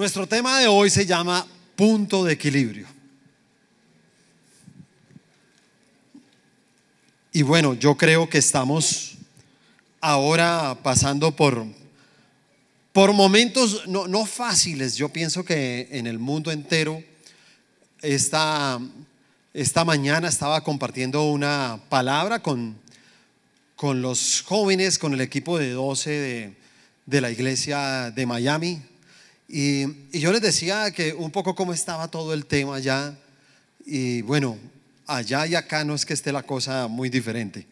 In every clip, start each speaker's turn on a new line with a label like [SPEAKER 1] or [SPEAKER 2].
[SPEAKER 1] Nuestro tema de hoy se llama punto de equilibrio. Y bueno, yo creo que estamos ahora pasando por, por momentos no, no fáciles. Yo pienso que en el mundo entero, esta, esta mañana estaba compartiendo una palabra con, con los jóvenes, con el equipo de 12 de, de la iglesia de Miami. Y, yo les decía que un poco cómo estaba todo el tema allá. Y bueno, allá y acá no es que esté la cosa muy diferente.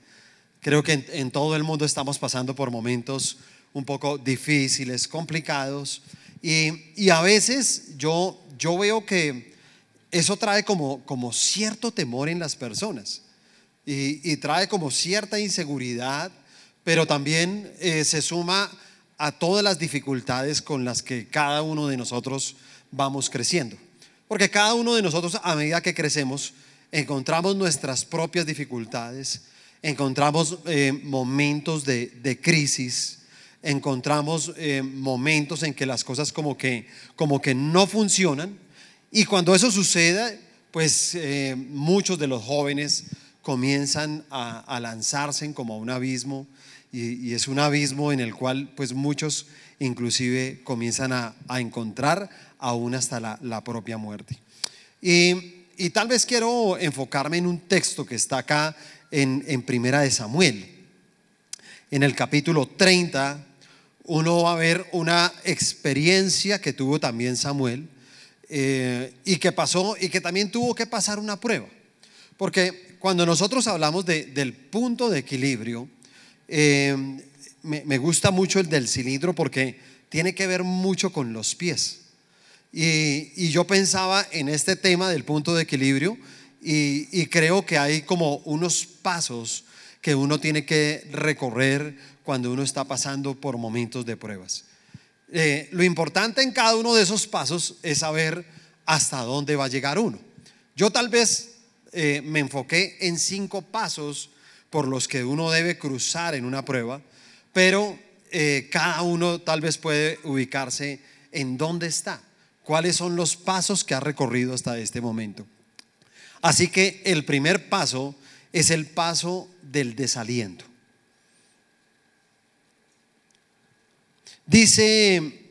[SPEAKER 1] Creo que en, en todo el mundo estamos pasando por momentos un poco difíciles, complicados. Y, y a veces yo, yo veo que eso trae como, como cierto temor en las personas. Y, y trae como cierta inseguridad, pero también eh, se suma a todas las dificultades con las que cada uno de nosotros vamos creciendo. Porque cada uno de nosotros a medida que crecemos encontramos nuestras propias dificultades, encontramos eh, momentos de, crisis, encontramos eh, momentos en que las cosas como que, como que no funcionan. Y cuando eso sucede, pues eh, muchos de los jóvenes comienzan a lanzarse como a un abismo y, es un abismo en el cual pues muchos inclusive comienzan a, encontrar aún hasta la, propia muerte. Y tal vez quiero enfocarme en un texto que está acá en, en Primera de Samuel. En el capítulo 30, uno va a ver una experiencia que tuvo también Samuel eh, y que pasó y que también tuvo que pasar una prueba. Porque cuando nosotros hablamos de, del punto de equilibrio, eh, me, me gusta mucho el del cilindro porque tiene que ver mucho con los pies. Y, y, yo pensaba en este tema del punto de equilibrio y, y, creo que hay como unos pasos que uno tiene que recorrer cuando uno está pasando por momentos de pruebas. Eh, lo importante en cada uno de esos pasos es saber hasta dónde va a llegar uno. Yo tal vez eh, me enfoqué en cinco pasos por los que uno debe cruzar en una prueba, pero eh, cada uno tal vez puede ubicarse en dónde está cuáles son los pasos que ha recorrido hasta este momento. Así que el primer paso es el paso del desaliento. Dice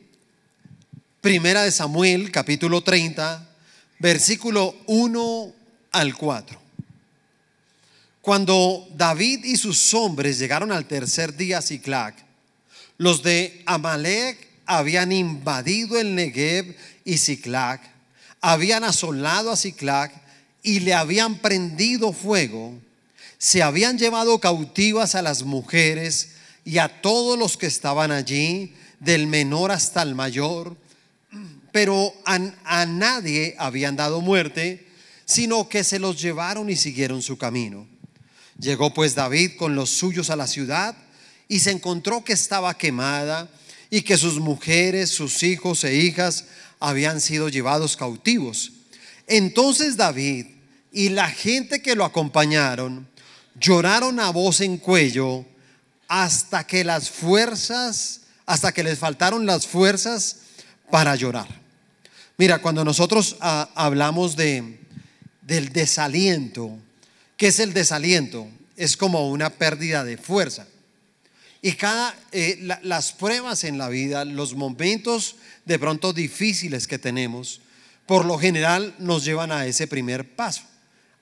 [SPEAKER 1] Primera de Samuel, capítulo 30, versículo 1 al 4. Cuando David y sus hombres llegaron al tercer día a Ciclac, los de Amalek habían invadido el Negev y Ciclac, habían asolado a Ciclac y le habían prendido fuego, se habían llevado cautivas a las mujeres y a todos los que estaban allí, del menor hasta el mayor, pero a, a nadie habían dado muerte, sino que se los llevaron y siguieron su camino. Llegó pues David con los suyos a la ciudad y se encontró que estaba quemada y que sus mujeres, sus hijos e hijas habían sido llevados cautivos. Entonces David y la gente que lo acompañaron lloraron a voz en cuello hasta que las fuerzas, hasta que les faltaron las fuerzas para llorar. Mira, cuando nosotros ah, hablamos de, del desaliento, ¿qué es el desaliento? Es como una pérdida de fuerza. Y cada, eh, la, las pruebas en la vida, los momentos de pronto difíciles que tenemos, por lo general nos llevan a ese primer paso,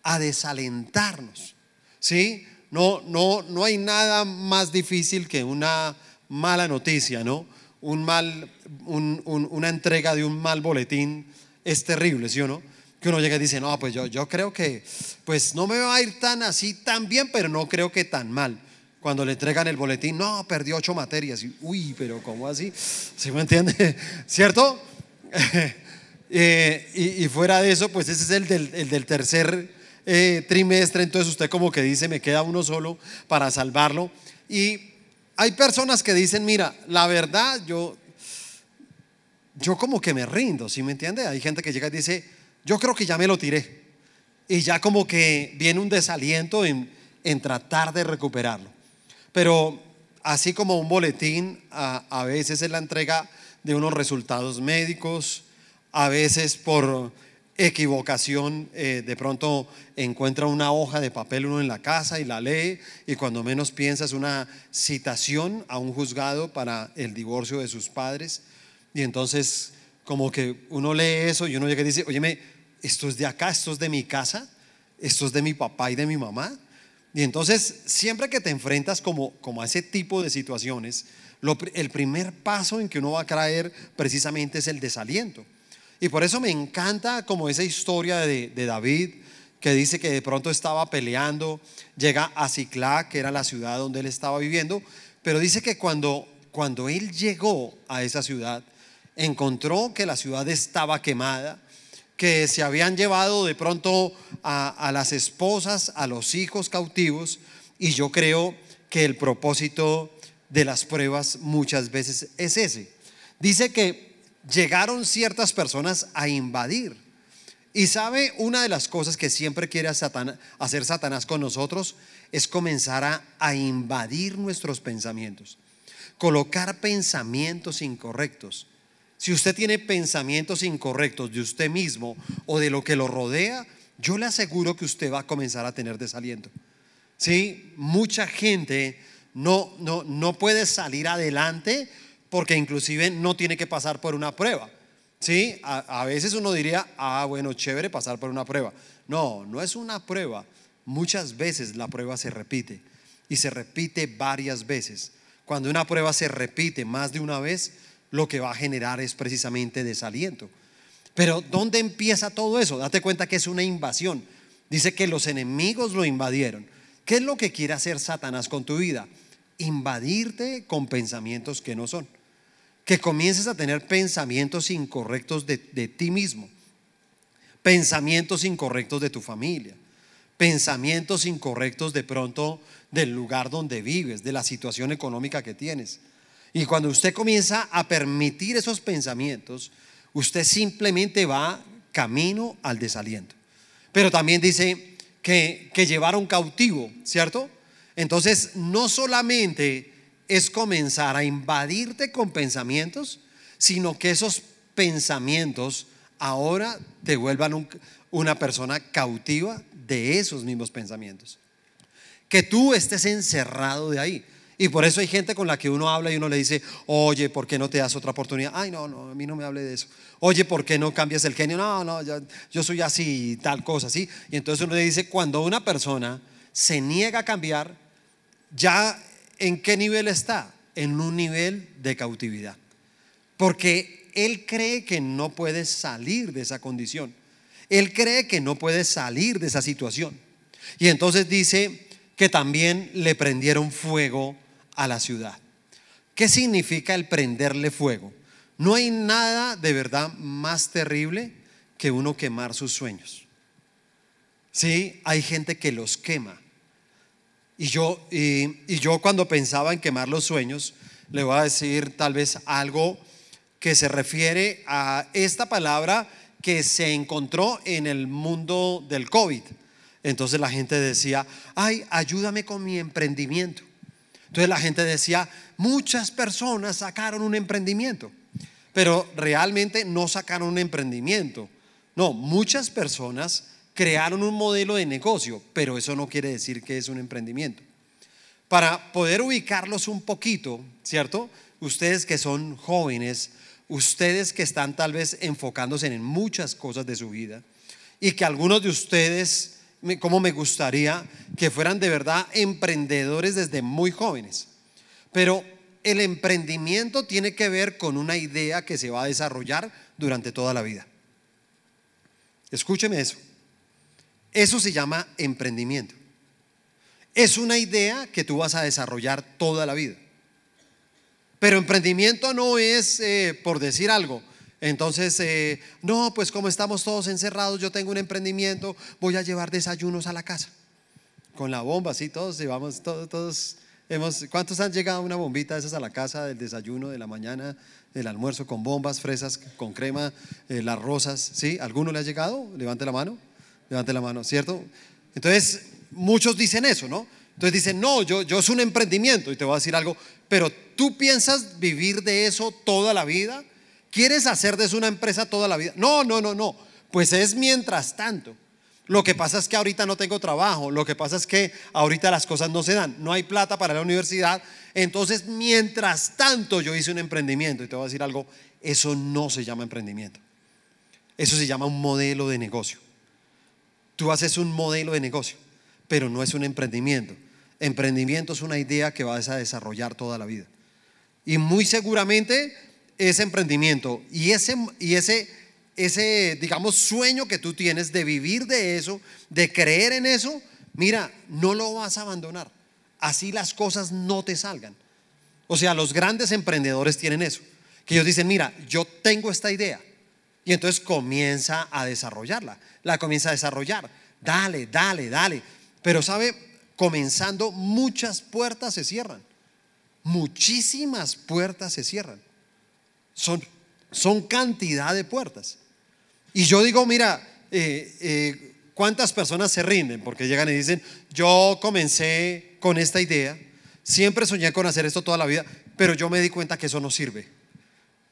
[SPEAKER 1] a desalentarnos. ¿Sí? No, no, no hay nada más difícil que una mala noticia, ¿no? Un mal, un, una entrega de un mal boletín es terrible, ¿sí o no? Que uno llega y dice, no, pues yo, yo creo que, pues no me va a ir tan así, tan bien, pero no creo que tan mal cuando le entregan el boletín, no, perdió ocho materias. Y, Uy, pero ¿cómo así? ¿Se me entiende? ¿Cierto? eh, y, fuera de eso, pues ese es el del, el del tercer eh, trimestre, entonces usted como que dice, me queda uno solo para salvarlo. Y hay personas que dicen, mira, la verdad, yo, yo como que me rindo, ¿sí me entiende? Hay gente que llega y dice, yo creo que ya me lo tiré. Y ya como que viene un desaliento en, en tratar de recuperarlo. Pero así como un boletín, a, a veces es la entrega de unos resultados médicos, a veces por equivocación, eh, de pronto encuentra una hoja de papel uno en la casa y la lee y cuando menos piensa es una citación a un juzgado para el divorcio de sus padres y entonces como que uno lee eso y uno llega y dice, óyeme, esto es de acá, esto es de mi casa, esto es de mi papá y de mi mamá. Y entonces siempre que te enfrentas como, como a ese tipo de situaciones, el primer paso en que uno va a caer precisamente es el desaliento. Y por eso me encanta como esa historia de, David, que dice que de pronto estaba peleando, llega a Ciclá, que era la ciudad donde él estaba viviendo, pero dice que cuando, cuando él llegó a esa ciudad, encontró que la ciudad estaba quemada, que se habían llevado de pronto a, a las esposas, a los hijos cautivos, y yo creo que el propósito de las pruebas muchas veces es ese. Dice que llegaron ciertas personas a invadir. Y sabe, una de las cosas que siempre quiere hacer Satanás con nosotros es comenzar a, a invadir nuestros pensamientos, colocar pensamientos incorrectos. Si usted tiene pensamientos incorrectos de usted mismo o de lo que lo rodea, yo le aseguro que usted va a comenzar a tener desaliento. Sí, mucha gente no, no, no puede salir adelante porque inclusive no tiene que pasar por una prueba. ¿Sí? A, veces uno diría, ah, bueno, chévere pasar por una prueba. No, no es una prueba. Muchas veces la prueba se repite y se repite varias veces. Cuando una prueba se repite más de una vez, lo que va a generar es precisamente desaliento. Pero ¿dónde empieza todo eso? Date cuenta que es una invasión. Dice que los enemigos lo invadieron. ¿Qué es lo que quiere hacer Satanás con tu vida? Invadirte con pensamientos que no son que comiences a tener pensamientos incorrectos de, ti mismo, pensamientos incorrectos de tu familia, pensamientos incorrectos de pronto del lugar donde vives, de la situación económica que tienes. Y cuando usted comienza a permitir esos pensamientos, usted simplemente va camino al desaliento. Pero también dice que, que llevaron cautivo, ¿cierto? Entonces, no solamente es comenzar a invadirte con pensamientos, sino que esos pensamientos ahora te vuelvan una persona cautiva de esos mismos pensamientos. Que tú estés encerrado de ahí. Y por eso hay gente con la que uno habla y uno le dice, oye, ¿por qué no te das otra oportunidad? Ay, no, no, a mí no me hable de eso. Oye, ¿por qué no cambias el genio? No, no, yo soy así, tal cosa, ¿sí? Y entonces uno le dice, cuando una persona se niega a cambiar, ya ¿en qué nivel está? En un nivel de cautividad. Porque él cree que no puede salir de esa condición. Él cree que no puede salir de esa situación. Y entonces dice que también le prendieron fuego a la ciudad. ¿Qué significa el prenderle fuego? No hay nada de verdad más terrible que uno quemar sus sueños. Sí, hay gente que los quema. Y yo, y, yo cuando pensaba en quemar los sueños, le voy a decir tal vez algo que se refiere a esta palabra que se encontró en el mundo del COVID. Entonces la gente decía, ay, ayúdame con mi emprendimiento. Entonces la gente decía, muchas personas sacaron un emprendimiento, pero realmente no sacaron un emprendimiento. No, muchas personas crearon un modelo de negocio, pero eso no quiere decir que es un emprendimiento. Para poder ubicarlos un poquito, ¿cierto? Ustedes que son jóvenes, ustedes que están tal vez enfocándose en muchas cosas de su vida y que algunos de ustedes, como me gustaría, que fueran de verdad emprendedores desde muy jóvenes. Pero el emprendimiento tiene que ver con una idea que se va a desarrollar durante toda la vida. Escúcheme eso. Eso se llama emprendimiento. Es una idea que tú vas a desarrollar toda la vida. Pero emprendimiento no es eh, por decir algo. Entonces, eh, no, pues como estamos todos encerrados, yo tengo un emprendimiento, voy a llevar desayunos a la casa. Con la bomba, sí, todos llevamos, todos, todos hemos, ¿cuántos han llegado una bombita de a la casa del desayuno de la mañana, del almuerzo con bombas, fresas con crema, eh, las rosas? ¿Sí? ¿Alguno le ha llegado? Levante la mano. Levante la mano, ¿cierto? Entonces, muchos dicen eso, ¿no? Entonces dicen, no, yo, yo es un emprendimiento y te voy a decir algo, pero tú piensas vivir de eso toda la vida. ¿Quieres hacer de eso una empresa toda la vida? No, no, no, no. Pues es mientras tanto. Lo que pasa es que ahorita no tengo trabajo, lo que pasa es que ahorita las cosas no se dan, no hay plata para la universidad. Entonces, mientras tanto, yo hice un emprendimiento y te voy a decir algo, eso no se llama emprendimiento. Eso se llama un modelo de negocio. Tú haces un modelo de negocio, pero no es un emprendimiento. Emprendimiento es una idea que vas a desarrollar toda la vida. Y muy seguramente ese emprendimiento y ese, y ese, ese, digamos, sueño que tú tienes de vivir de eso, de creer en eso, mira, no lo vas a abandonar. Así las cosas no te salgan. O sea, los grandes emprendedores tienen eso. Que ellos dicen, mira, yo tengo esta idea. Y entonces comienza a desarrollarla. La comienza a desarrollar. Dale, dale, dale. Pero sabe, comenzando muchas puertas se cierran. Muchísimas puertas se cierran. Son, son cantidad de puertas. Y yo digo, mira, eh, eh, ¿cuántas personas se rinden? Porque llegan y dicen, yo comencé con esta idea, siempre soñé con hacer esto toda la vida, pero yo me di cuenta que eso no sirve.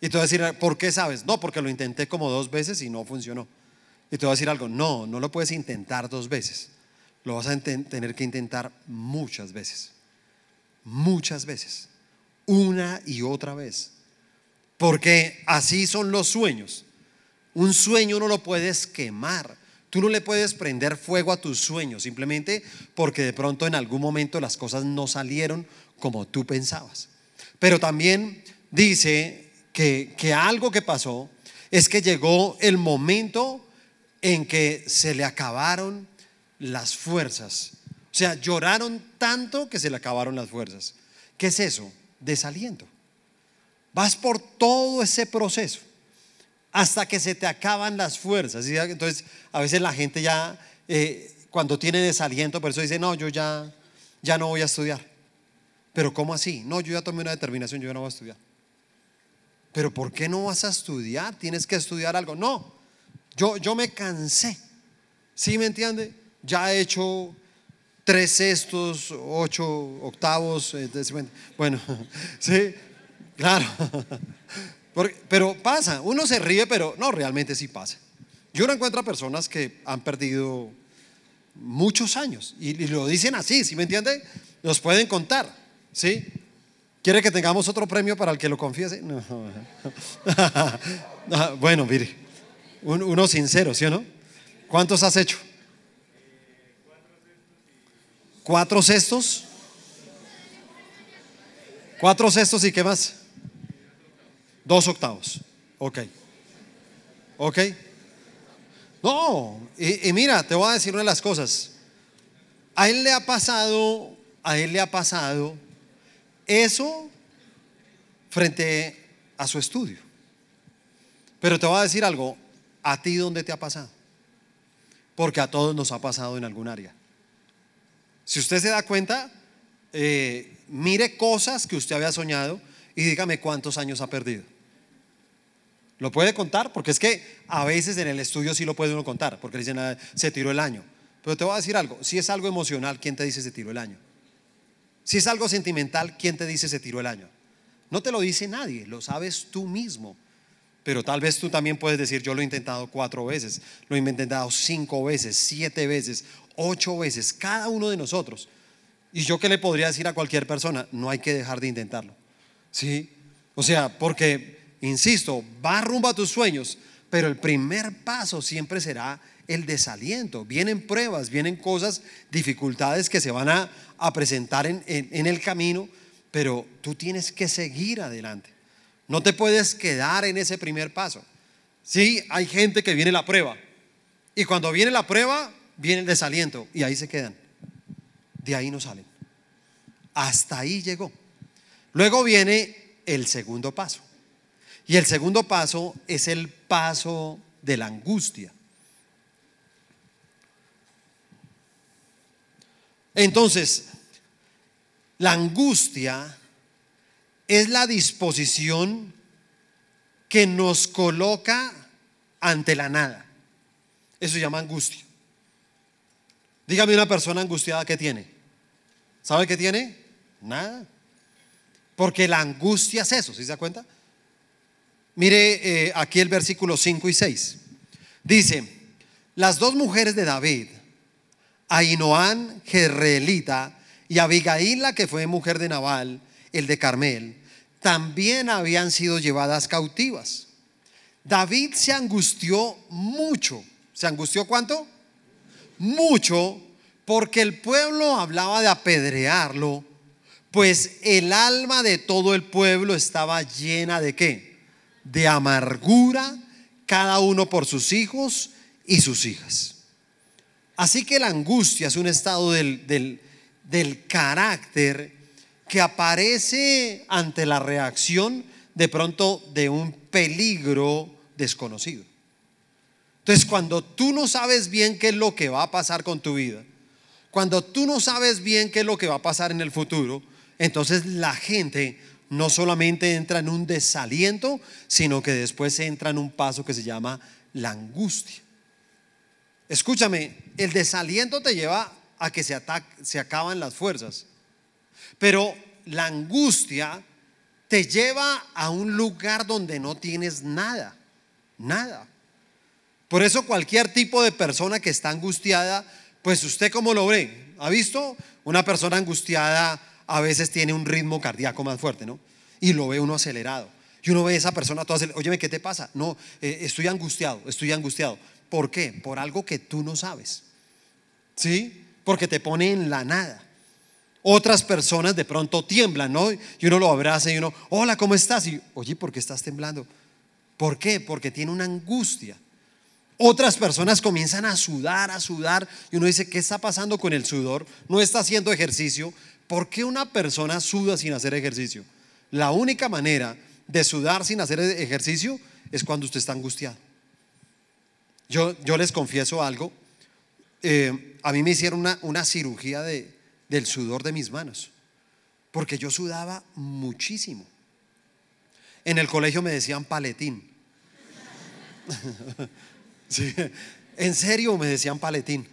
[SPEAKER 1] Y te voy a decir, ¿por qué sabes? No, porque lo intenté como dos veces y no funcionó. Y te voy a decir algo, no, no lo puedes intentar dos veces. Lo vas a tener que intentar muchas veces. Muchas veces. Una y otra vez. Porque así son los sueños. Un sueño no lo puedes quemar. Tú no le puedes prender fuego a tus sueños simplemente porque de pronto en algún momento las cosas no salieron como tú pensabas. Pero también dice que, que algo que pasó es que llegó el momento en que se le acabaron las fuerzas. O sea, lloraron tanto que se le acabaron las fuerzas. ¿Qué es eso? Desaliento. Vas por todo ese proceso hasta que se te acaban las fuerzas. Entonces, a veces la gente ya, eh, cuando tiene desaliento, por eso dice, no, yo ya, ya no voy a estudiar. Pero ¿cómo así? No, yo ya tomé una determinación, yo ya no voy a estudiar. Pero ¿por qué no vas a estudiar? Tienes que estudiar algo. No, yo, yo me cansé. ¿Sí me entiende? Ya he hecho tres sextos, ocho octavos. Eh, bueno, sí, Claro. pero pasa, uno se ríe, pero no, realmente sí pasa. Yo no encuentro a personas que han perdido muchos años y, lo dicen así, ¿sí me entiende? Nos pueden contar, ¿sí? ¿Quiere que tengamos otro premio para el que lo confiese? No. Ah, bueno, mire, uno sincero, ¿sí o no? ¿Cuántos has hecho? ¿Cuatro cestos? ¿Cuatro cestos y qué más? Dos octavos. Ok. Ok. No, y, mira, te voy a decir una de las cosas. A él le ha pasado, a él le ha pasado eso frente a su estudio. Pero te voy a decir algo, ¿a ti dónde te ha pasado? Porque a todos nos ha pasado en algún área. Si usted se da cuenta, eh, mire cosas que usted había soñado y dígame cuántos años ha perdido. ¿Lo puede contar? Porque es que a veces en el estudio sí lo puede uno contar, porque dicen, ah, se tiró el año. Pero te voy a decir algo, si es algo emocional, ¿quién te dice se tiró el año? Si es algo sentimental, ¿quién te dice se tiró el año? No te lo dice nadie, lo sabes tú mismo. Pero tal vez tú también puedes decir, yo lo he intentado cuatro veces, lo he intentado cinco veces, siete veces, ocho veces, cada uno de nosotros. Y yo qué le podría decir a cualquier persona, no hay que dejar de intentarlo. ¿Sí? O sea, porque Insisto, va rumbo a tus sueños, pero el primer paso siempre será el desaliento. Vienen pruebas, vienen cosas, dificultades que se van a, presentar en, en el camino, pero tú tienes que seguir adelante. No te puedes quedar en ese primer paso. Sí, hay gente que viene la prueba. Y cuando viene la prueba, viene el desaliento. Y ahí se quedan. De ahí no salen. Hasta ahí llegó. Luego viene el segundo paso. Y el segundo paso es el paso de la angustia. Entonces, la angustia es la disposición que nos coloca ante la nada. Eso se llama angustia. Dígame una persona angustiada que tiene. ¿Sabe qué tiene? Nada. Porque la angustia es eso, ¿sí se da cuenta? Mire eh, aquí el versículo 5 y 6. Dice, las dos mujeres de David, Ainoán, Jerreelita, y Abigail, que fue mujer de Nabal, el de Carmel, también habían sido llevadas cautivas. David se angustió mucho. ¿Se angustió cuánto? Mucho, porque el pueblo hablaba de apedrearlo, pues el alma de todo el pueblo estaba llena de qué? De amargura, cada uno por sus hijos y sus hijas. Así que la angustia es un estado del, del, del carácter que aparece ante la reacción de pronto de un peligro desconocido. Entonces, cuando tú no sabes bien qué es lo que va a pasar con tu vida, cuando tú no sabes bien qué es lo que va a pasar en el futuro, entonces la gente no solamente entra en un desaliento, sino que después entra en un paso que se llama la angustia. Escúchame, el desaliento te lleva a que se, se acaban las fuerzas. Pero la angustia te lleva a un lugar donde no tienes nada, nada. Por eso cualquier tipo de persona que está angustiada, pues usted cómo lo ve, ¿ha visto? Una persona angustiada a veces tiene un ritmo cardíaco más fuerte, ¿no? Y lo ve uno acelerado. Y uno ve a esa persona toda acelerada. Óyeme, ¿qué te pasa? No, eh, estoy angustiado, estoy angustiado. ¿Por qué? Por algo que tú no sabes. ¿Sí? porque te pone en la nada. Otras personas de pronto tiemblan, ¿no? Y uno lo abraza y uno, hola, ¿cómo estás? Y, oye, ¿por qué estás temblando? ¿Por qué? Porque tiene una angustia. Otras personas comienzan a sudar, a sudar, y uno dice, ¿qué está pasando con el sudor? No está haciendo ejercicio. ¿Por qué una persona suda sin hacer ejercicio? La única manera de sudar sin hacer ejercicio es cuando usted está angustiado. Yo, yo les confieso algo, eh, a mí me hicieron una, una cirugía de, del sudor de mis manos, porque yo sudaba muchísimo. En el colegio me decían paletín. en serio me decían paletín,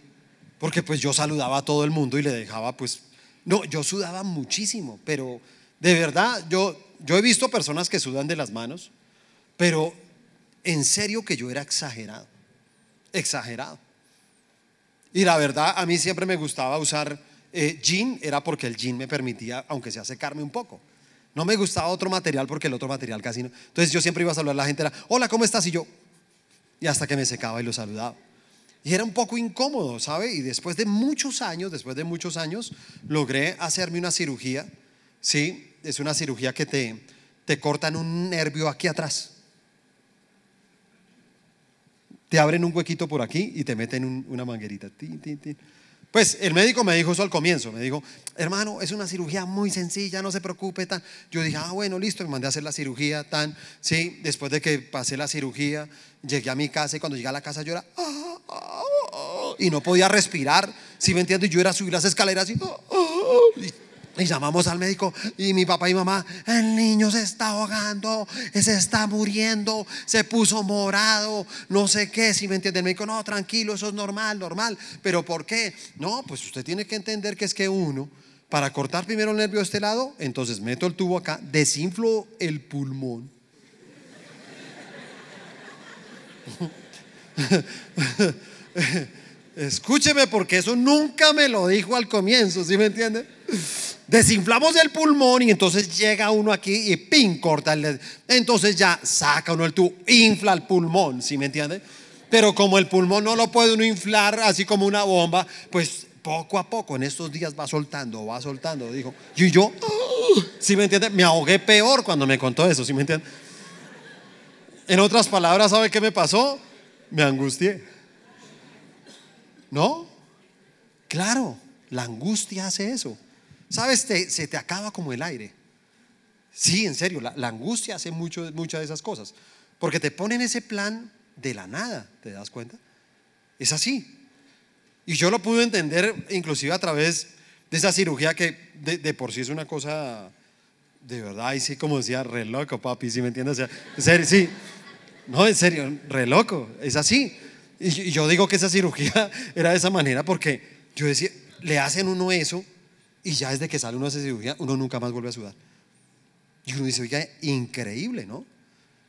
[SPEAKER 1] porque pues yo saludaba a todo el mundo y le dejaba pues, no, yo sudaba muchísimo, pero de verdad, yo, yo he visto personas que sudan de las manos, pero en serio que yo era exagerado, exagerado. Y la verdad, a mí siempre me gustaba usar eh, jean, era porque el jean me permitía, aunque sea secarme un poco. No me gustaba otro material porque el otro material casi no. Entonces yo siempre iba a saludar a la gente, era, hola, ¿cómo estás? Y yo, y hasta que me secaba y lo saludaba. Y era un poco incómodo, ¿sabe? Y después de muchos años, después de muchos años, logré hacerme una cirugía, ¿sí? Es una cirugía que te, te cortan un nervio aquí atrás te abren un huequito por aquí y te meten una manguerita. Pues el médico me dijo eso al comienzo, me dijo, hermano, es una cirugía muy sencilla, no se preocupe, tan. Yo dije, ah, bueno, listo, me mandé a hacer la cirugía, tan, sí, después de que pasé la cirugía, llegué a mi casa y cuando llegué a la casa yo era, ah, ah, ah", y no podía respirar, ¿sí me entiendes? Yo era subir las escaleras y, y y llamamos al médico y mi papá y mamá, el niño se está ahogando, se está muriendo, se puso morado, no sé qué, si me entiende. El médico, no, tranquilo, eso es normal, normal. Pero ¿por qué? No, pues usted tiene que entender que es que uno, para cortar primero el nervio de este lado, entonces meto el tubo acá, desinflo el pulmón. Escúcheme porque eso nunca me lo dijo al comienzo, ¿sí me entiende? Desinflamos el pulmón y entonces llega uno aquí y pin corta el Entonces ya saca uno el tubo, infla el pulmón, ¿sí me entiende? Pero como el pulmón no lo puede uno inflar así como una bomba, pues poco a poco en estos días va soltando, va soltando, dijo. Y yo, ¿sí me entiende? Me ahogué peor cuando me contó eso, ¿sí me entiende? En otras palabras, ¿sabe qué me pasó? Me angustié. ¿No? Claro, la angustia hace eso. ¿Sabes? se te acaba como el aire. Sí, en serio, la, angustia hace mucho, muchas de esas cosas. Porque te pone en ese plan de la nada, ¿te das cuenta? Es así. Y yo lo pude entender inclusive a través de esa cirugía que de, por sí es una cosa de verdad, y sí, como decía, re loco, papi, ¿sí me entiendes? En serio, sí. No, en serio, re loco, es así. Y yo digo que esa cirugía era de esa manera porque yo decía, le hacen uno eso y ya desde que sale uno de esa cirugía, uno nunca más vuelve a sudar. Y uno dice, oiga, increíble, ¿no?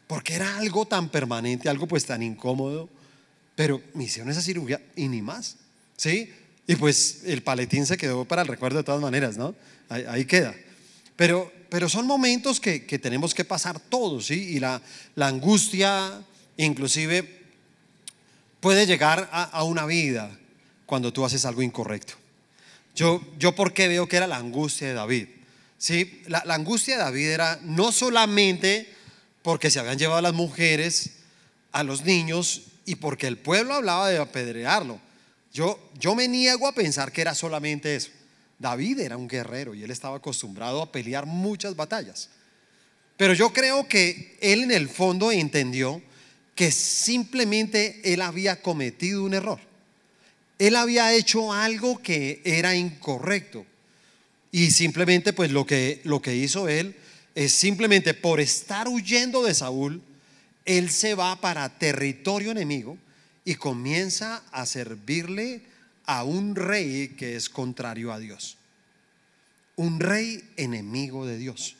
[SPEAKER 1] porque era algo tan permanente, algo pues tan incómodo, pero me hicieron esa cirugía y ni más, ¿sí? Y pues el paletín se quedó para el recuerdo de todas maneras, ¿no? Ahí, queda. Pero, pero son momentos que, tenemos que pasar todos, ¿sí? Y la, la angustia inclusive puede llegar a, una vida cuando tú haces algo incorrecto. Yo, yo por qué veo que era la angustia de David. ¿Sí? La, angustia de David era no solamente porque se habían llevado las mujeres, a los niños y porque el pueblo hablaba de apedrearlo. Yo, yo me niego a pensar que era solamente eso. David era un guerrero y él estaba acostumbrado a pelear muchas batallas. Pero yo creo que él en el fondo entendió que simplemente él había cometido un error. Él había hecho algo que era incorrecto. Y simplemente pues lo que, lo que hizo él es simplemente por estar huyendo de Saúl, él se va para territorio enemigo y comienza a servirle a un rey que es contrario a Dios. Un rey enemigo de Dios.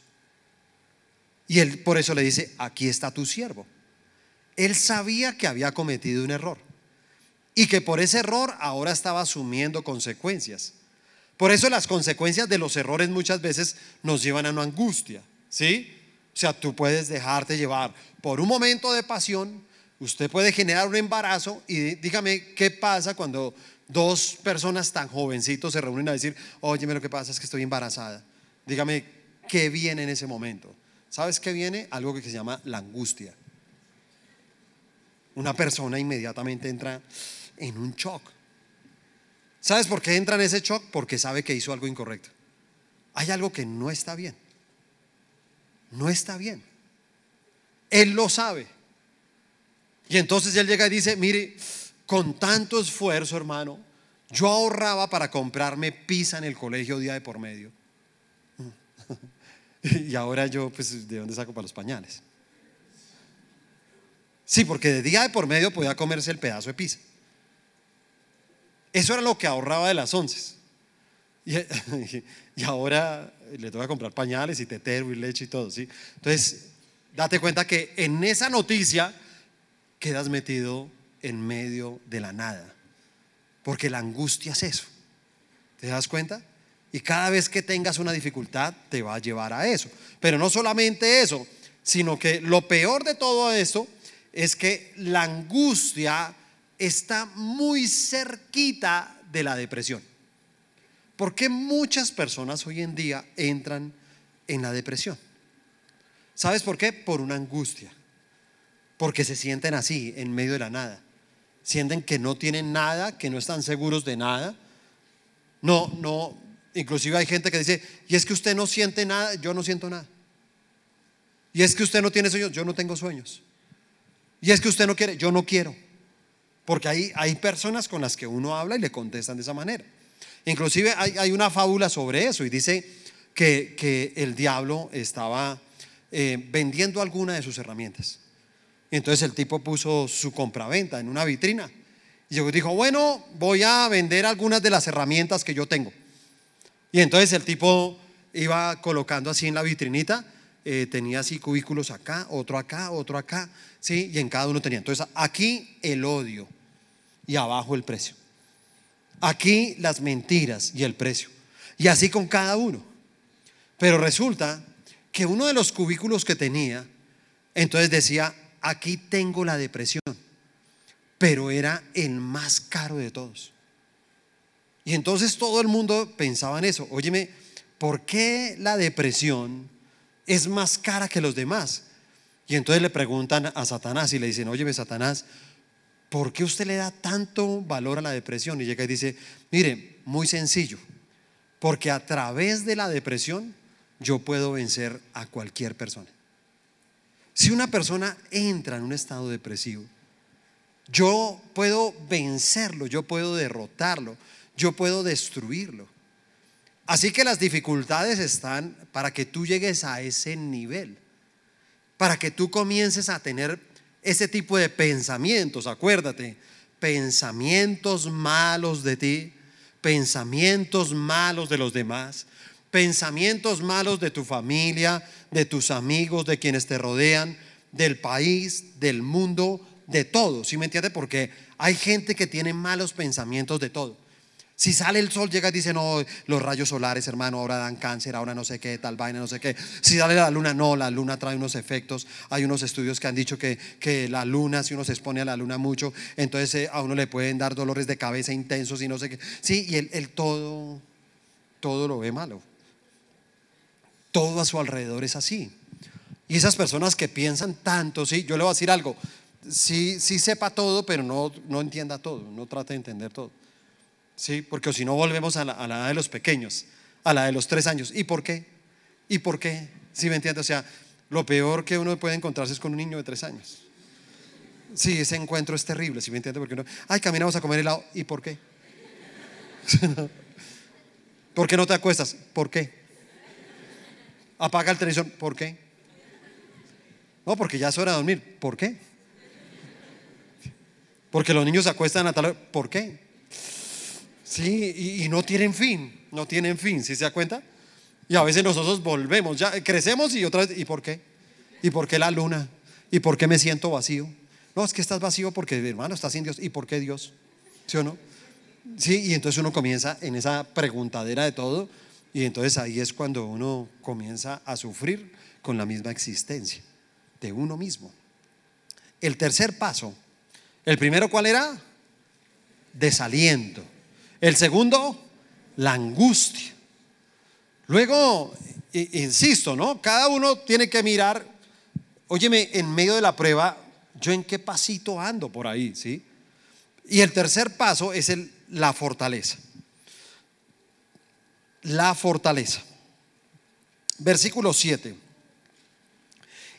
[SPEAKER 1] Y él por eso le dice, aquí está tu siervo. Él sabía que había cometido un error y que por ese error ahora estaba asumiendo consecuencias. Por eso las consecuencias de los errores muchas veces nos llevan a una angustia, ¿sí? O sea, tú puedes dejarte llevar por un momento de pasión, usted puede generar un embarazo y dígame qué pasa cuando dos personas tan jovencitos se reúnen a decir, oye, lo que pasa es que estoy embarazada. Dígame qué viene en ese momento. ¿Sabes qué viene? Algo que se llama la angustia una persona inmediatamente entra en un shock. ¿Sabes por qué entra en ese shock? Porque sabe que hizo algo incorrecto. Hay algo que no está bien. No está bien. Él lo sabe. Y entonces él llega y dice, mire, con tanto esfuerzo, hermano, yo ahorraba para comprarme pizza en el colegio día de por medio. y ahora yo, pues, ¿de dónde saco para los pañales? Sí, porque de día de por medio podía comerse el pedazo de pizza. Eso era lo que ahorraba de las once. Y, ahora le toca comprar pañales y tetero y leche y todo, ¿sí? Entonces, date cuenta que en esa noticia quedas metido en medio de la nada. Porque la angustia es eso. ¿Te das cuenta? Y cada vez que tengas una dificultad te va a llevar a eso. Pero no solamente eso, sino que lo peor de todo eso es que la angustia está muy cerquita de la depresión. ¿Por qué muchas personas hoy en día entran en la depresión? ¿Sabes por qué? Por una angustia. Porque se sienten así, en medio de la nada. Sienten que no tienen nada, que no están seguros de nada. No, no, inclusive hay gente que dice, y es que usted no siente nada, yo no siento nada. Y es que usted no tiene sueños, yo no tengo sueños. Y es que usted no quiere, yo no quiero. Porque hay, hay personas con las que uno habla y le contestan de esa manera. Inclusive hay, una fábula sobre eso y dice que, el diablo estaba eh, vendiendo alguna de sus herramientas. Y entonces el tipo puso su compraventa en una vitrina. Y dijo, bueno, voy a vender algunas de las herramientas que yo tengo. Y entonces el tipo iba colocando así en la vitrinita eh, tenía así cubículos acá, otro acá, otro acá, ¿sí? Y en cada uno tenía. Entonces aquí el odio y abajo el precio. Aquí las mentiras y el precio. Y así con cada uno. Pero resulta que uno de los cubículos que tenía, entonces decía, aquí tengo la depresión, pero era el más caro de todos. Y entonces todo el mundo pensaba en eso. Óyeme, ¿por qué la depresión es más cara que los demás. Y entonces le preguntan a Satanás y le dicen, oye, Satanás, ¿por qué usted le da tanto valor a la depresión? Y llega y dice, mire, muy sencillo, porque a través de la depresión yo puedo vencer a cualquier persona. Si una persona entra en un estado depresivo, yo puedo vencerlo, yo puedo derrotarlo, yo puedo destruirlo. Así que las dificultades están para que tú llegues a ese nivel, para que tú comiences a tener ese tipo de pensamientos, acuérdate, pensamientos malos de ti, pensamientos malos de los demás, pensamientos malos de tu familia, de tus amigos, de quienes te rodean, del país, del mundo, de todo. ¿Sí me entiende? Porque hay gente que tiene malos pensamientos de todo. Si sale el sol, llega y dice, no, los rayos solares, hermano, ahora dan cáncer, ahora no sé qué, tal vaina, no sé qué. Si sale la luna, no, la luna trae unos efectos. Hay unos estudios que han dicho que, que la luna, si uno se expone a la luna mucho, entonces eh, a uno le pueden dar dolores de cabeza intensos y no sé qué. Sí, y el, todo, todo lo ve malo. Todo a su alrededor es así. Y esas personas que piensan tanto, sí, yo le voy a decir algo, sí, sí sepa todo, pero no, no entienda todo, no trate de entender todo. Sí, porque si no volvemos a la, edad de los pequeños, a la de los tres años. ¿Y por qué? ¿Y por qué? Si me entiende? O sea, lo peor que uno puede encontrarse es con un niño de tres años. Sí, ese encuentro es terrible, si me entiende? Porque uno, ay, caminamos a comer helado. ¿Y por qué? ¿Por qué no te acuestas? ¿Por qué? Apaga el televisor. ¿Por qué? No, porque ya es hora de dormir. ¿Por qué? Porque los niños se acuestan a tal hora. ¿Por qué? Sí, y, no tienen fin, no tienen fin, ¿sí se da cuenta? Y a veces nosotros volvemos, ya crecemos y otra vez, ¿y por qué? ¿Y por qué la luna? ¿Y por qué me siento vacío? No, es que estás vacío porque, hermano, estás sin Dios. ¿Y por qué Dios? ¿Sí o no? Sí, y entonces uno comienza en esa preguntadera de todo, y entonces ahí es cuando uno comienza a sufrir con la misma existencia de uno mismo. El tercer paso, el primero, ¿cuál era? Desaliento. El segundo, la angustia. Luego, insisto, ¿no? Cada uno tiene que mirar, óyeme, en medio de la prueba, yo en qué pasito ando por ahí, ¿sí? Y el tercer paso es el, la fortaleza. La fortaleza. Versículo 7.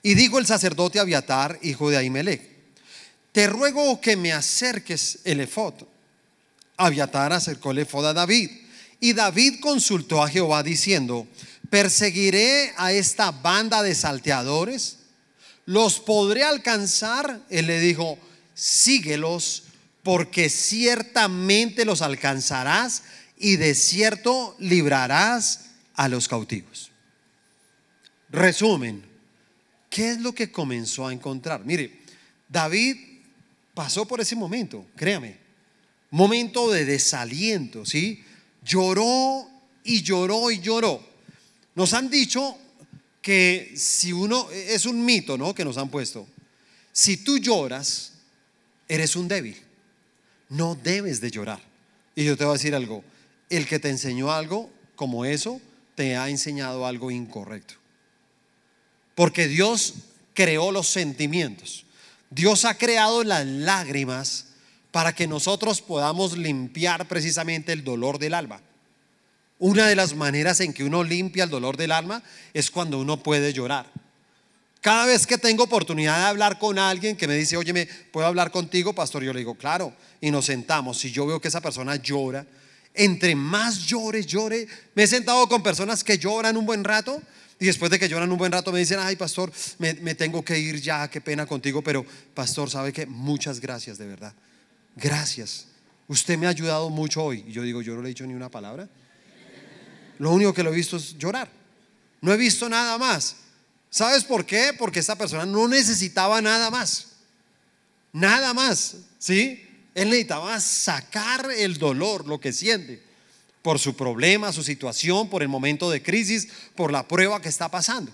[SPEAKER 1] Y dijo el sacerdote Abiatar, hijo de Ahimelech, te ruego que me acerques el efod Abiatar acercó el a David. Y David consultó a Jehová diciendo, ¿perseguiré a esta banda de salteadores? ¿Los podré alcanzar? Él le dijo, síguelos, porque ciertamente los alcanzarás y de cierto librarás a los cautivos. Resumen, ¿qué es lo que comenzó a encontrar? Mire, David pasó por ese momento, créame momento de desaliento, ¿sí? Lloró y lloró y lloró. Nos han dicho que si uno, es un mito, ¿no? Que nos han puesto. Si tú lloras, eres un débil. No debes de llorar. Y yo te voy a decir algo. El que te enseñó algo como eso, te ha enseñado algo incorrecto. Porque Dios creó los sentimientos. Dios ha creado las lágrimas para que nosotros podamos limpiar precisamente el dolor del alma. Una de las maneras en que uno limpia el dolor del alma es cuando uno puede llorar. Cada vez que tengo oportunidad de hablar con alguien que me dice, oye, ¿me puedo hablar contigo, pastor? Yo le digo, claro, y nos sentamos. Si yo veo que esa persona llora, entre más llore, llore, me he sentado con personas que lloran un buen rato y después de que lloran un buen rato me dicen, ay, pastor, me, tengo que ir ya, qué pena contigo, pero pastor, sabe que muchas gracias de verdad gracias. Usted me ha ayudado mucho hoy. Y yo digo, yo no le he dicho ni una palabra. Lo único que lo he visto es llorar. No he visto nada más. ¿Sabes por qué? Porque esta persona no necesitaba nada más. Nada más. ¿Sí? Él necesitaba sacar el dolor, lo que siente, por su problema, su situación, por el momento de crisis, por la prueba que está pasando.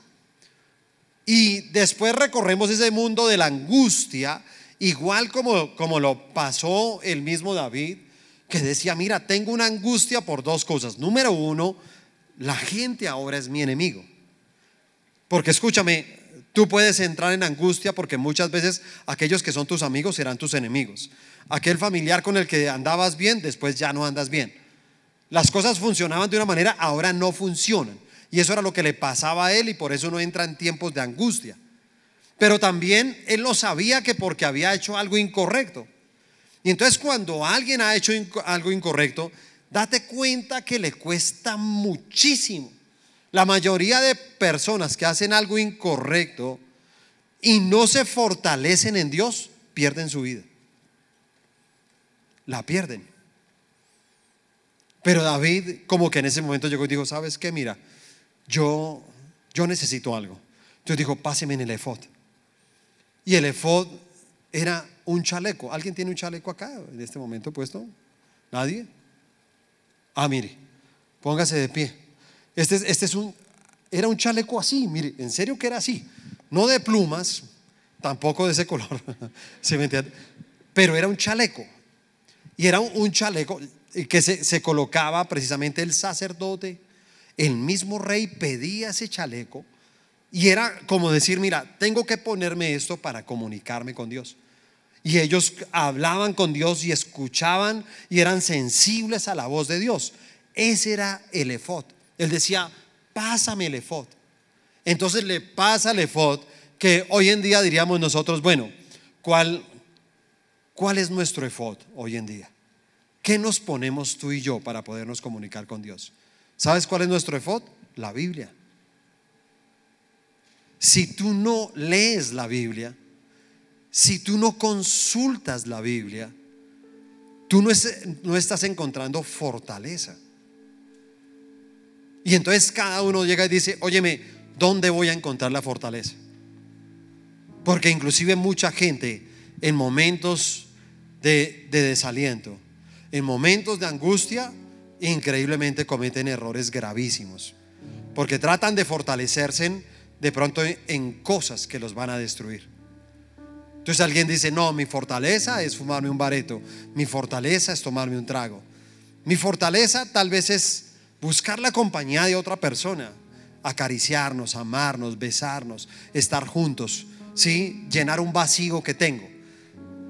[SPEAKER 1] Y después recorremos ese mundo de la angustia Igual como, como lo pasó el mismo David, que decía, mira, tengo una angustia por dos cosas. Número uno, la gente ahora es mi enemigo. Porque escúchame, tú puedes entrar en angustia porque muchas veces aquellos que son tus amigos serán tus enemigos. Aquel familiar con el que andabas bien, después ya no andas bien. Las cosas funcionaban de una manera, ahora no funcionan. Y eso era lo que le pasaba a él y por eso no entra en tiempos de angustia. Pero también él lo sabía que porque había hecho algo incorrecto. Y entonces cuando alguien ha hecho algo incorrecto, date cuenta que le cuesta muchísimo. La mayoría de personas que hacen algo incorrecto y no se fortalecen en Dios, pierden su vida. La pierden. Pero David como que en ese momento llegó y dijo, ¿sabes qué? Mira, yo, yo necesito algo. Entonces dijo, páseme en el efod. Y el efod era un chaleco. ¿Alguien tiene un chaleco acá en este momento puesto? ¿Nadie? Ah, mire, póngase de pie. Este, este es un, era un chaleco así, mire, en serio que era así. No de plumas, tampoco de ese color, ¿se? Pero era un chaleco. Y era un, chaleco que se, se colocaba precisamente el sacerdote, el mismo rey pedía ese chaleco y era como decir, mira, tengo que ponerme esto para comunicarme con Dios. Y ellos hablaban con Dios y escuchaban y eran sensibles a la voz de Dios. Ese era el efod. Él decía, pásame el efod. Entonces le pasa el efod que hoy en día diríamos nosotros, bueno, ¿cuál, cuál es nuestro efod hoy en día? ¿Qué nos ponemos tú y yo para podernos comunicar con Dios? ¿Sabes cuál es nuestro efod? La Biblia. Si tú no lees la Biblia, si tú no consultas la Biblia, tú no, no estás encontrando fortaleza. Y entonces cada uno llega y dice, óyeme, ¿dónde voy a encontrar la fortaleza? Porque inclusive mucha gente en momentos de desaliento, en momentos de angustia, increíblemente cometen errores gravísimos, porque tratan de fortalecerse de pronto en cosas que los van a destruir. Entonces alguien dice, no, mi fortaleza es fumarme un bareto, mi fortaleza es tomarme un trago, mi fortaleza tal vez es buscar la compañía de otra persona, acariciarnos, amarnos, besarnos, estar juntos, ¿sí? llenar un vacío que tengo.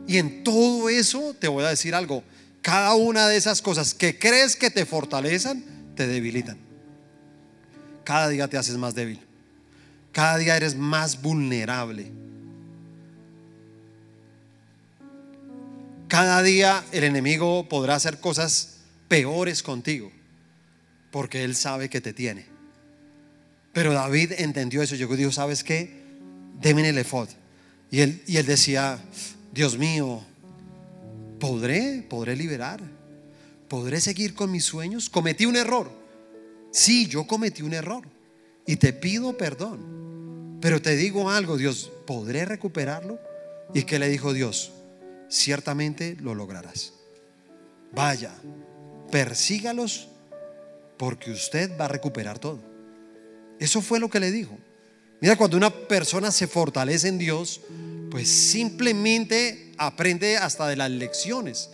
[SPEAKER 1] Y en todo eso te voy a decir algo, cada una de esas cosas que crees que te fortalecen, te debilitan. Cada día te haces más débil. Cada día eres más vulnerable. Cada día el enemigo podrá hacer cosas peores contigo, porque él sabe que te tiene. Pero David entendió eso. Yo digo, ¿sabes qué? Deme el efod. Y él, y él decía, Dios mío, ¿Podré? ¿Podré liberar? ¿Podré seguir con mis sueños? Cometí un error. Sí, yo cometí un error. Y te pido perdón. Pero te digo algo, Dios, ¿podré recuperarlo? ¿Y qué le dijo Dios? Ciertamente lo lograrás. Vaya, persígalos porque usted va a recuperar todo. Eso fue lo que le dijo. Mira, cuando una persona se fortalece en Dios, pues simplemente aprende hasta de las lecciones.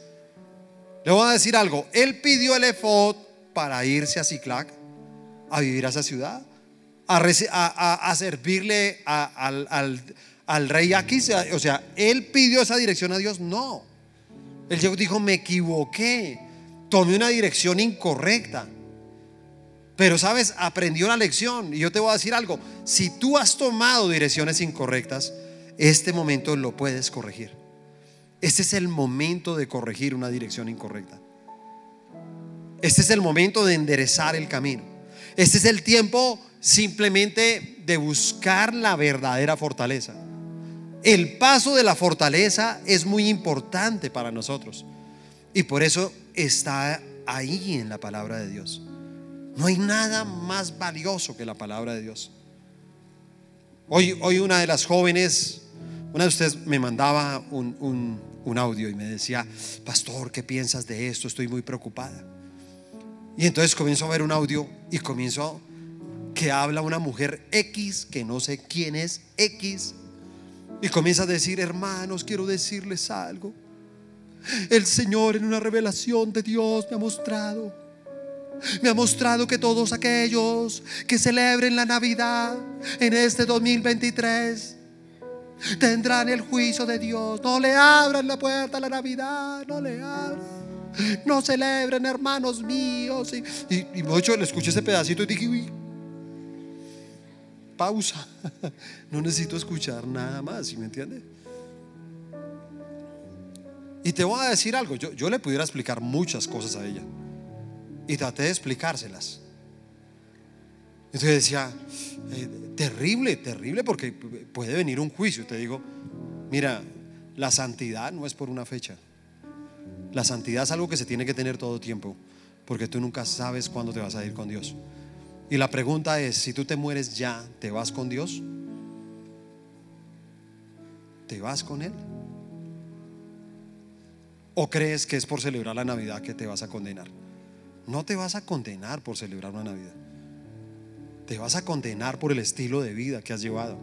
[SPEAKER 1] Le voy a decir algo, él pidió el efod para irse a Ciclac, a vivir a esa ciudad, a, servirle al, rey aquí. O sea, él pidió esa dirección a Dios, no. Él dijo, me equivoqué, tomé una dirección incorrecta. Pero sabes, aprendió la lección. Y yo te voy a decir algo, si tú has tomado direcciones incorrectas, este momento lo puedes corregir. Este es el momento de corregir una dirección incorrecta. Este es el momento de enderezar el camino. Este es el tiempo simplemente de buscar la verdadera fortaleza. El paso de la fortaleza es muy importante para nosotros. Y por eso está ahí en la palabra de Dios. No hay nada más valioso que la palabra de Dios. Hoy, hoy una de las jóvenes una de ustedes me mandaba un, audio y me decía, pastor, ¿qué piensas de esto? Estoy muy preocupada. Y entonces comienzo a ver un audio y comienzo que habla una mujer X, que no sé quién es X, y comienza a decir, hermanos, quiero decirles algo. El Señor en una revelación de Dios me ha mostrado, me ha mostrado que todos aquellos que celebren la Navidad en este 2023, tendrán el juicio de Dios. No le abran la puerta a la Navidad, no le abran. No celebren, hermanos míos. Y, y, mucho le escuché ese pedacito y dije, pausa. No necesito escuchar nada más, ¿sí me entiende? Y te voy a decir algo, yo, yo le pudiera explicar muchas cosas a ella. Y traté de explicárselas. Entonces decía, eh, terrible, terrible, porque puede venir un juicio. Te digo, mira, la santidad no es por una fecha. La santidad es algo que se tiene que tener todo tiempo, porque tú nunca sabes cuándo te vas a ir con Dios. Y la pregunta es, si tú te mueres ya, ¿te vas con Dios? ¿te vas con Él? ¿O crees que es por celebrar la Navidad que te vas a condenar? No te vas a condenar por celebrar una Navidad. Te vas a condenar por el estilo de vida que has llevado.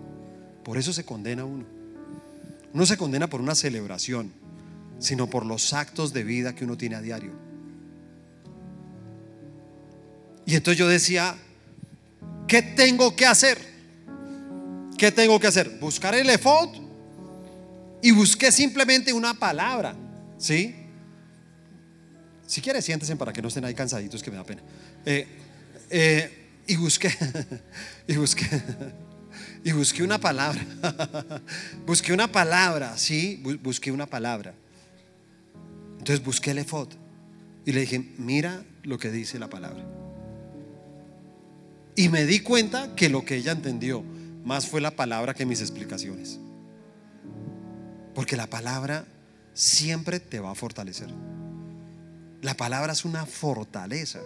[SPEAKER 1] Por eso se condena uno. No se condena por una celebración, sino por los actos de vida que uno tiene a diario. Y entonces yo decía, ¿qué tengo que hacer? ¿Qué tengo que hacer? Buscar el efod y busqué simplemente una palabra, ¿sí? Si quieres, siéntese para que no estén ahí cansaditos, que me da pena. Eh, eh, y busqué, y busqué, y busqué una palabra. busqué una palabra, sí, busqué una palabra. Entonces busqué el efod y le dije, mira lo que dice la palabra. Y me di cuenta que lo que ella entendió más fue la palabra que mis explicaciones. Porque la palabra siempre te va a fortalecer. La palabra es una fortaleza.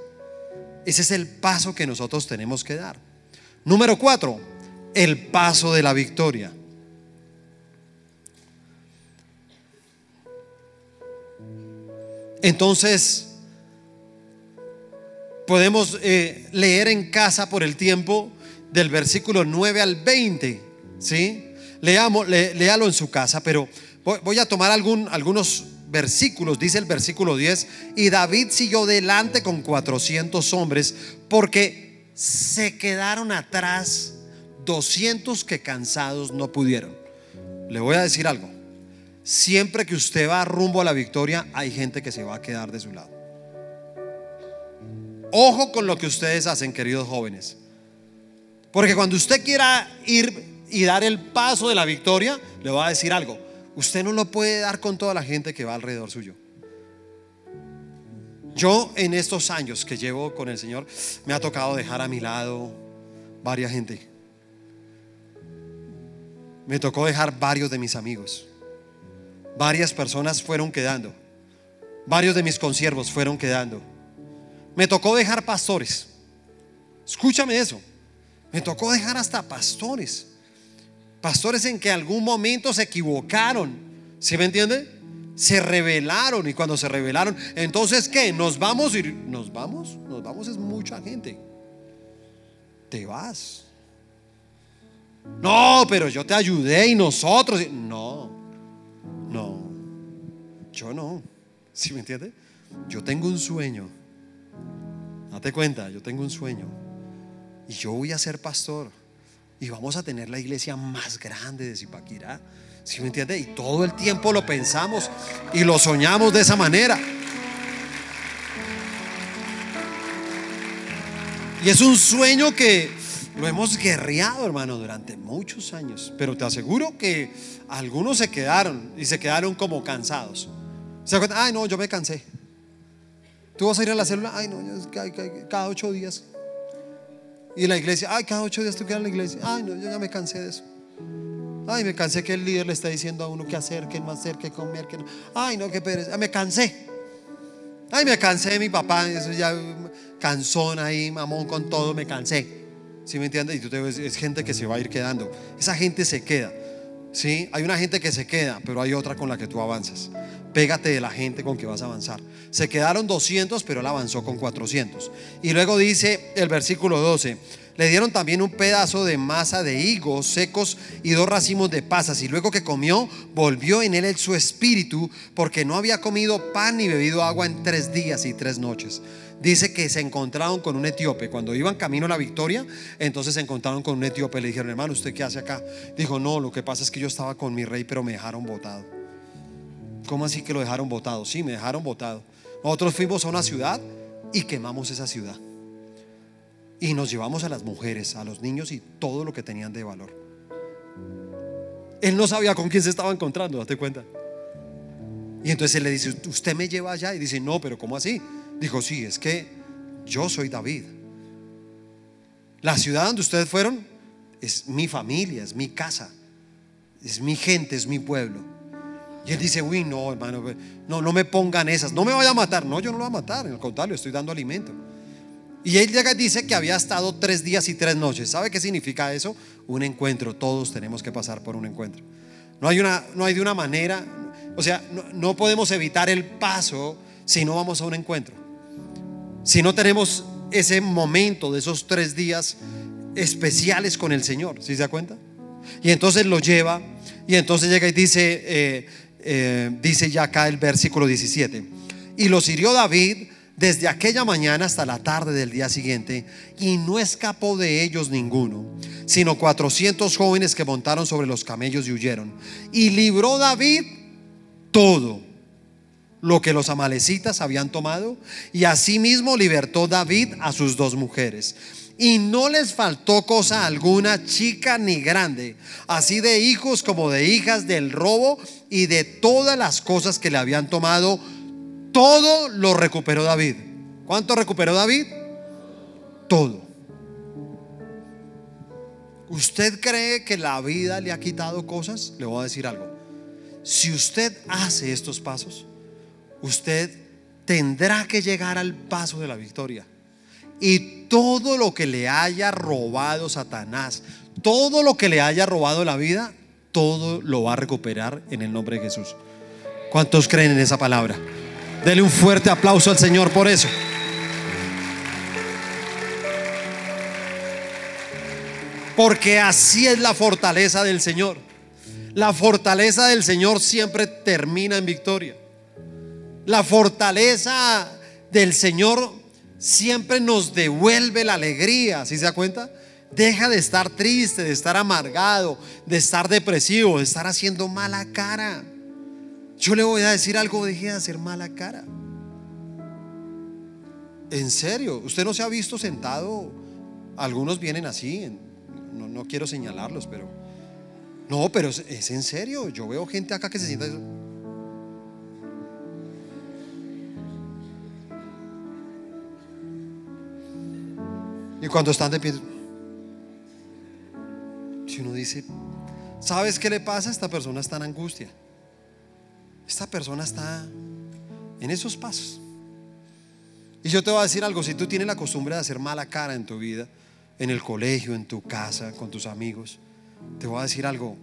[SPEAKER 1] Ese es el paso que nosotros tenemos que dar. Número cuatro, el paso de la victoria. Entonces, podemos eh, leer en casa por el tiempo del versículo 9 al 20, ¿sí? Leamos, léalo en su casa, pero voy, a tomar algunos versículos. Dice el versículo 10, y David siguió delante con 400 hombres porque se quedaron atrás 200 que cansados no pudieron. Le voy a decir algo. Siempre que usted va rumbo a la victoria, hay gente que se va a quedar de su lado. Ojo con lo que ustedes hacen, queridos jóvenes. Porque cuando usted quiera ir y dar el paso de la victoria, le voy a decir algo. Usted no lo puede dar con toda la gente que va alrededor suyo. Yo en estos años que llevo con el Señor, me ha tocado dejar a mi lado varias gente. Me tocó dejar varios de mis amigos. Varias personas fueron quedando. Varios de mis consiervos fueron quedando. Me tocó dejar pastores. Escúchame eso. Me tocó dejar hasta pastores. Pastores en que algún momento se equivocaron. ¿Sí me entiende? Se rebelaron y cuando se rebelaron, entonces ¿qué? Nos vamos y nos vamos, nos vamos es mucha gente. Te vas. No, pero yo te ayudé y nosotros. No, no, yo no. ¿Sí me entiende? Yo tengo un sueño. Date cuenta, yo tengo un sueño. Y yo voy a ser pastor. Y vamos a tener la iglesia más grande de Zipaquirá. ¿Sí me entiende? Y todo el tiempo lo pensamos y lo soñamos de esa manera. Y es un sueño que lo hemos guerreado, hermano, durante muchos años. Pero te aseguro que algunos se quedaron y se quedaron como cansados. ¿Se Ay, no, yo me cansé. Tú vas a ir a la célula. Ay, no, cada ocho días. Y la iglesia, ay, cada ocho días tú quedas en la iglesia. Ay, no, yo ya me cansé de eso. Ay, me cansé que el líder le está diciendo a uno qué hacer, qué no hacer, qué comer, qué no. Ay, no, qué pereza. Me cansé. Ay, me cansé de mi papá. Eso ya cansón ahí, mamón con todo, me cansé. ¿Sí me entiendes? Y tú te ves, es gente que se va a ir quedando. Esa gente se queda. ¿Sí? Hay una gente que se queda, pero hay otra con la que tú avanzas. Pégate de la gente con que vas a avanzar. Se quedaron 200, pero él avanzó con 400. Y luego dice el versículo 12, le dieron también un pedazo de masa de higos secos y dos racimos de pasas. Y luego que comió, volvió en él su espíritu, porque no había comido pan ni bebido agua en tres días y tres noches. Dice que se encontraron con un etíope. Cuando iban camino a la victoria, entonces se encontraron con un etíope. Le dijeron, hermano, ¿usted qué hace acá? Dijo, no, lo que pasa es que yo estaba con mi rey, pero me dejaron botado. ¿Cómo así que lo dejaron votado? Sí, me dejaron votado. Nosotros fuimos a una ciudad y quemamos esa ciudad. Y nos llevamos a las mujeres, a los niños y todo lo que tenían de valor. Él no sabía con quién se estaba encontrando, date cuenta. Y entonces él le dice, ¿usted me lleva allá? Y dice, no, pero ¿cómo así? Dijo, sí, es que yo soy David. La ciudad donde ustedes fueron es mi familia, es mi casa, es mi gente, es mi pueblo. Y él dice, uy, no, hermano, no, no me pongan esas, no me vaya a matar. No, yo no lo voy a matar, al contrario, estoy dando alimento. Y él llega y dice que había estado tres días y tres noches. ¿Sabe qué significa eso? Un encuentro, todos tenemos que pasar por un encuentro. No hay, una, no hay de una manera, o sea, no, no podemos evitar el paso si no vamos a un encuentro. Si no tenemos ese momento de esos tres días especiales con el Señor, ¿sí se da cuenta? Y entonces lo lleva y entonces llega y dice, eh, eh, dice ya acá el versículo 17, y los hirió David desde aquella mañana hasta la tarde del día siguiente, y no escapó de ellos ninguno, sino 400 jóvenes que montaron sobre los camellos y huyeron. Y libró David todo lo que los amalecitas habían tomado, y asimismo libertó David a sus dos mujeres y no les faltó cosa alguna, chica ni grande, así de hijos como de hijas del robo y de todas las cosas que le habían tomado, todo lo recuperó David. ¿Cuánto recuperó David? Todo. ¿Usted cree que la vida le ha quitado cosas? Le voy a decir algo. Si usted hace estos pasos, usted tendrá que llegar al paso de la victoria. Y todo lo que le haya robado Satanás, todo lo que le haya robado la vida, todo lo va a recuperar en el nombre de Jesús. ¿Cuántos creen en esa palabra? Dele un fuerte aplauso al Señor por eso. Porque así es la fortaleza del Señor. La fortaleza del Señor siempre termina en victoria. La fortaleza del Señor siempre nos devuelve la alegría, ¿sí se da cuenta? Deja de estar triste, de estar amargado, de estar depresivo, de estar haciendo mala cara. Yo le voy a decir algo, deje de hacer mala cara. En serio, usted no se ha visto sentado, algunos vienen así, no, no quiero señalarlos, pero... No, pero es, en serio, yo veo gente acá que se sienta... Y cuando están de pie, si uno dice, ¿sabes qué le pasa? Esta persona está en angustia. Esta persona está en esos pasos. Y yo te voy a decir algo, si tú tienes la costumbre de hacer mala cara en tu vida, en el colegio, en tu casa, con tus amigos, te voy a decir algo,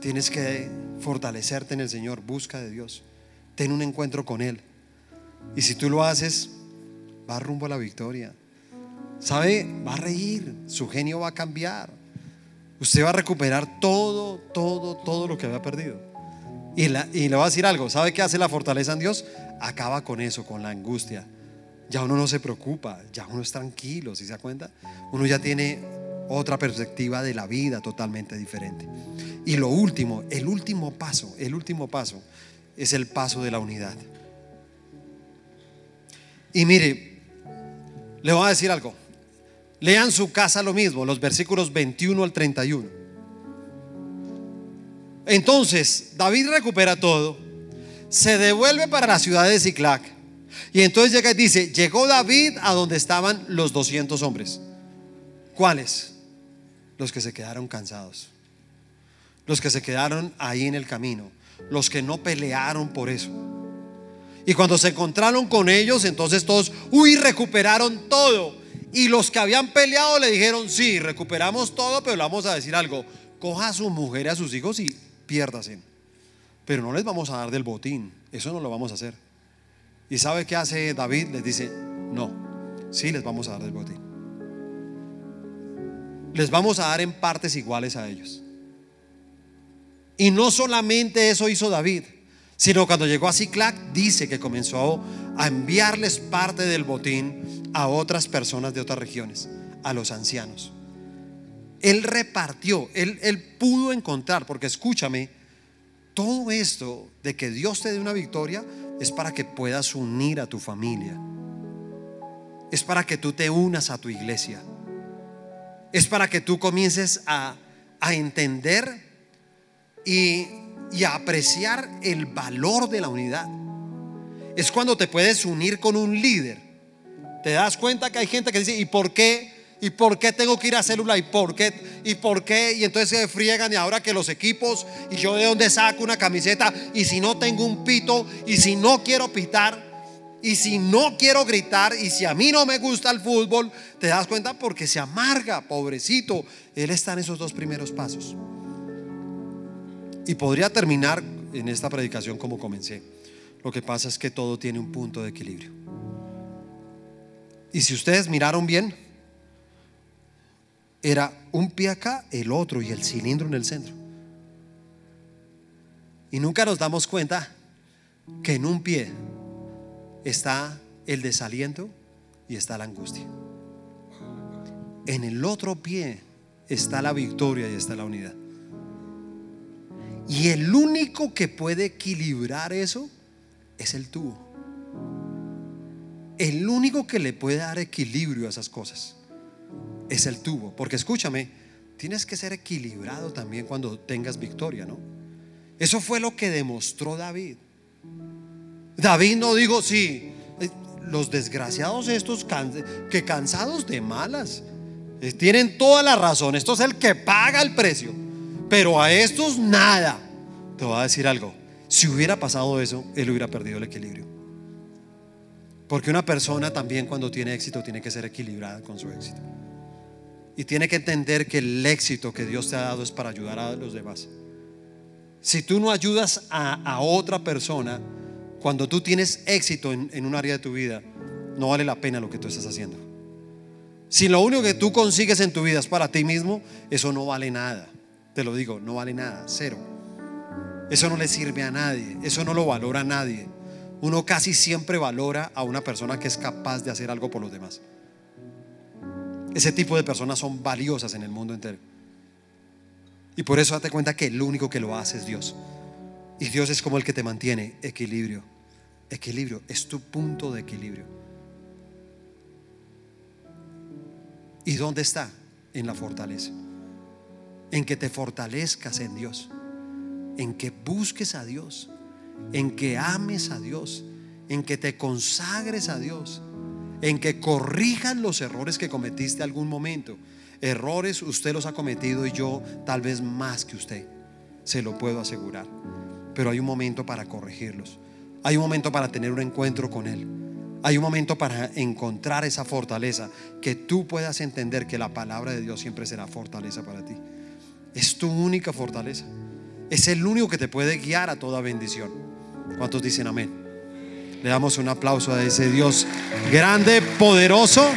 [SPEAKER 1] tienes que fortalecerte en el Señor, busca de Dios, ten un encuentro con Él. Y si tú lo haces, va rumbo a la victoria. ¿Sabe? Va a reír, su genio va a cambiar. Usted va a recuperar todo, todo, todo lo que había perdido. Y, le va a decir algo, ¿sabe qué hace la fortaleza en Dios? Acaba con eso, con la angustia. Ya uno no se preocupa, ya uno es tranquilo, si se da cuenta? Uno ya tiene otra perspectiva de la vida totalmente diferente. Y lo último, el último paso, el último paso es el paso de la unidad. Y mire, le voy a decir algo. Lean su casa lo mismo, los versículos 21 al 31. Entonces, David recupera todo, se devuelve para la ciudad de Ziklag. Y entonces llega y dice, llegó David a donde estaban los 200 hombres. ¿Cuáles? Los que se quedaron cansados. Los que se quedaron ahí en el camino. Los que no pelearon por eso. Y cuando se encontraron con ellos, entonces todos, uy, recuperaron todo. Y los que habían peleado le dijeron, sí, recuperamos todo, pero le vamos a decir algo, coja a su mujer y a sus hijos y piérdase. Pero no les vamos a dar del botín, eso no lo vamos a hacer. ¿Y sabe qué hace David? Les dice, no, sí les vamos a dar del botín. Les vamos a dar en partes iguales a ellos. Y no solamente eso hizo David, sino cuando llegó a Ciclac, dice que comenzó a enviarles parte del botín a otras personas de otras regiones, a los ancianos. Él repartió, él, pudo encontrar, porque escúchame, todo esto de que Dios te dé una victoria es para que puedas unir a tu familia. Es para que tú te unas a tu iglesia. Es para que tú comiences a, a entender y y apreciar el valor de la unidad. Es cuando te puedes unir con un líder. Te das cuenta que hay gente que dice, ¿y por qué? ¿Y por qué tengo que ir a célula? ¿Y por qué? ¿Y por qué? Y entonces se friegan y ahora que los equipos y yo de dónde saco una camiseta y si no tengo un pito y si no quiero pitar y si no quiero gritar y si a mí no me gusta el fútbol, te das cuenta porque se amarga, pobrecito. Él está en esos dos primeros pasos. Y podría terminar en esta predicación como comencé. Lo que pasa es que todo tiene un punto de equilibrio. Y si ustedes miraron bien, era un pie acá, el otro y el cilindro en el centro. Y nunca nos damos cuenta que en un pie está el desaliento y está la angustia. En el otro pie está la victoria y está la unidad. Y el único que puede equilibrar eso es el tubo. El único que le puede dar equilibrio a esas cosas es el tubo. Porque escúchame, tienes que ser equilibrado también cuando tengas victoria, ¿no? Eso fue lo que demostró David. David no dijo, sí, eh, los desgraciados estos que cansados de malas, eh, tienen toda la razón, esto es el que paga el precio, pero a estos nada. Te voy a decir algo, si hubiera pasado eso, él hubiera perdido el equilibrio. Porque una persona también cuando tiene éxito tiene que ser equilibrada con su éxito. Y tiene que entender que el éxito que Dios te ha dado es para ayudar a los demás. Si tú no ayudas a, otra persona, cuando tú tienes éxito en, un área de tu vida, no vale la pena lo que tú estás haciendo. Si lo único que tú consigues en tu vida es para ti mismo, eso no vale nada. Te lo digo, no vale nada, cero. Eso no le sirve a nadie, eso no lo valora a nadie. Uno casi siempre valora a una persona que es capaz de hacer algo por los demás. Ese tipo de personas son valiosas en el mundo entero. Y por eso date cuenta que el único que lo hace es Dios. Y Dios es como el que te mantiene equilibrio. Equilibrio, es tu punto de equilibrio. ¿Y dónde está? En la fortaleza. En que te fortalezcas en Dios. En que busques a Dios. En que ames a Dios. En que te consagres a Dios. En que corrijas los errores que cometiste algún momento Errores usted los ha cometido y yo tal vez más que usted, se lo puedo asegurar. Pero hay un momento para corregirlos. Hay un momento para tener un encuentro con Él. Hay un momento para encontrar esa fortaleza, que tú puedas entender que la palabra de Dios siempre será fortaleza para ti. Es tu única fortaleza. Es el único que te puede guiar a toda bendición. ¿Cuántos dicen amén? Le damos un aplauso a ese Dios grande, poderoso.